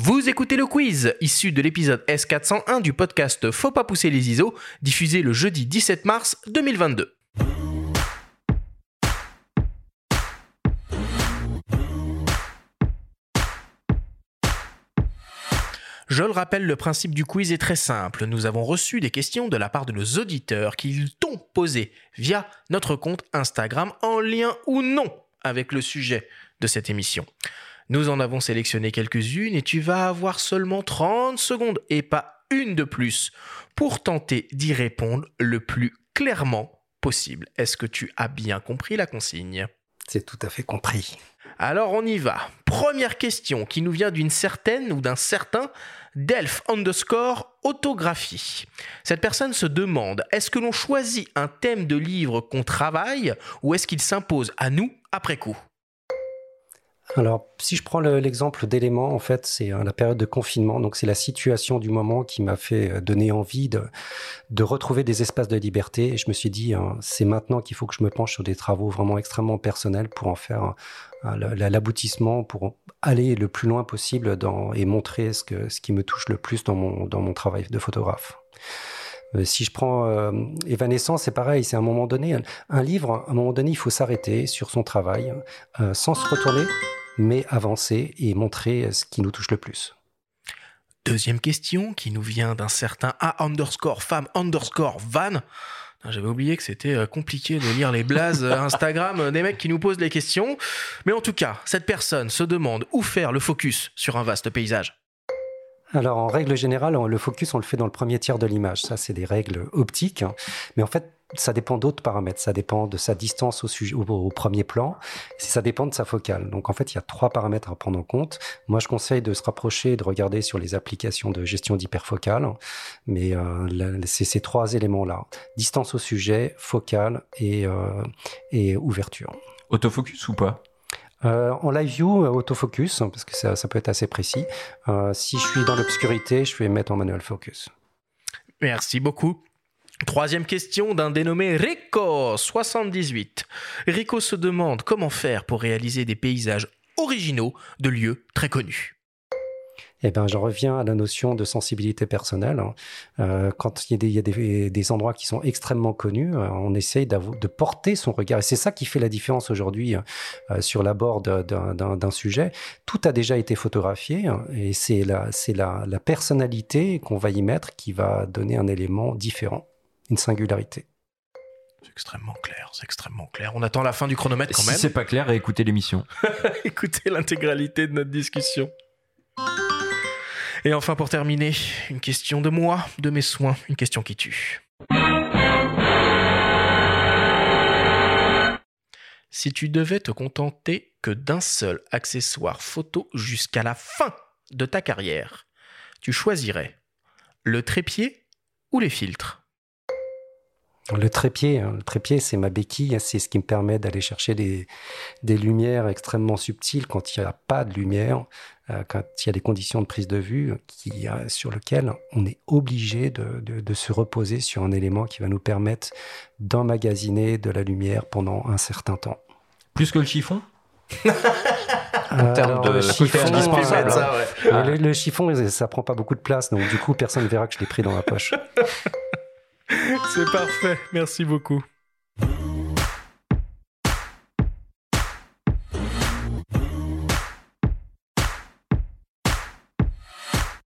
Vous écoutez le quiz, issu de l'épisode S401 du podcast Faut pas pousser les ISO, diffusé le jeudi 17 mars 2022. Je le rappelle, le principe du quiz est très simple. Nous avons reçu des questions de la part de nos auditeurs qu'ils t'ont posées via notre compte Instagram en lien ou non avec le sujet de cette émission. Nous en avons sélectionné quelques-unes et tu vas avoir seulement 30 secondes et pas une de plus pour tenter d'y répondre le plus clairement possible. Est-ce que tu as bien compris la consigne? C'est tout à fait compris. Alors on y va. Première question qui nous vient d'une certaine ou d'un certain Delph underscore autographie. Cette personne se demande est-ce que l'on choisit un thème de livre qu'on travaille ou est-ce qu'il s'impose à nous après coup? Alors, si je prends l'exemple d'éléments, en fait, c'est euh, la période de confinement. Donc, c'est la situation du moment qui m'a fait euh, donner envie de, retrouver des espaces de liberté. Et je me suis dit, hein, c'est maintenant qu'il faut que je me penche sur des travaux vraiment extrêmement personnels pour en faire l'aboutissement, pour aller le plus loin possible dans, et montrer ce, qui me touche le plus dans mon, travail de photographe. Euh, si je prends euh, Evanescence, c'est pareil, c'est à un moment donné, un livre, à un moment donné, il faut s'arrêter sur son travail, euh, sans se retourner, mais avancer et montrer ce qui nous touche le plus. Deuxième question qui nous vient d'un certain A underscore femme underscore van. J'avais oublié que c'était compliqué de lire les blazes Instagram des mecs qui nous posent les questions. Mais en tout cas, cette personne se demande où faire le focus sur un vaste paysage. Alors, en règle générale, le focus, on le fait dans le premier tiers de l'image. Ça, c'est des règles optiques. Hein. Mais en fait, ça dépend d'autres paramètres. Ça dépend de sa distance au, sujet, au, premier plan. Ça dépend de sa focale. Donc, en fait, il y a trois paramètres à prendre en compte. Moi, je conseille de se rapprocher et de regarder sur les applications de gestion d'hyperfocale. Mais euh, c'est ces trois éléments-là. Distance au sujet, focale et, euh, et ouverture. Autofocus ou pas? Euh, en live view, autofocus, parce que ça, peut être assez précis. Euh, si je suis dans l'obscurité, je vais mettre en manual focus. Merci beaucoup. Troisième question d'un dénommé Rico78. Rico se demande comment faire pour réaliser des paysages originaux de lieux très connus eh ben, j'en reviens à la notion de sensibilité personnelle. Hein. Euh, quand il y a, des, endroits qui sont extrêmement connus, euh, on essaye de porter son regard. Et c'est ça qui fait la différence aujourd'hui euh, sur l'abord d'un sujet. Tout a déjà été photographié hein, et c'est la, la personnalité qu'on va y mettre qui va donner un élément différent, une singularité. C'est extrêmement clair, c'est extrêmement clair. On attend la fin du chronomètre quand même. Si c'est pas clair, écoutez l'émission. écoutez l'intégralité de notre discussion. Et enfin, pour terminer, une question de moi, de mes soins, une question qui tue. Si tu devais te contenter que d'un seul accessoire photo jusqu'à la fin de ta carrière, tu choisirais le trépied ou les filtres? Le trépied, hein. le trépied, c'est ma béquille, hein. c'est ce qui me permet d'aller chercher des, lumières extrêmement subtiles quand il n'y a pas de lumière, euh, quand il y a des conditions de prise de vue qui, euh, sur lesquelles on est obligé de, se reposer sur un élément qui va nous permettre d'emmagasiner de la lumière pendant un certain temps. Plus que le chiffon? En termes de chiffon, indispensable. Hein. le, le, chiffon, ça prend pas beaucoup de place, donc du coup, personne ne verra que je l'ai pris dans ma poche. C'est parfait. Merci beaucoup.